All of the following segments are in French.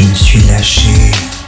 Je me suis lâché.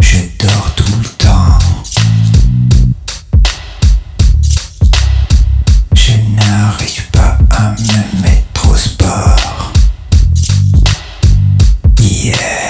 Je dors tout le temps. Je n'arrive pas à me mettre au sport. Yeah.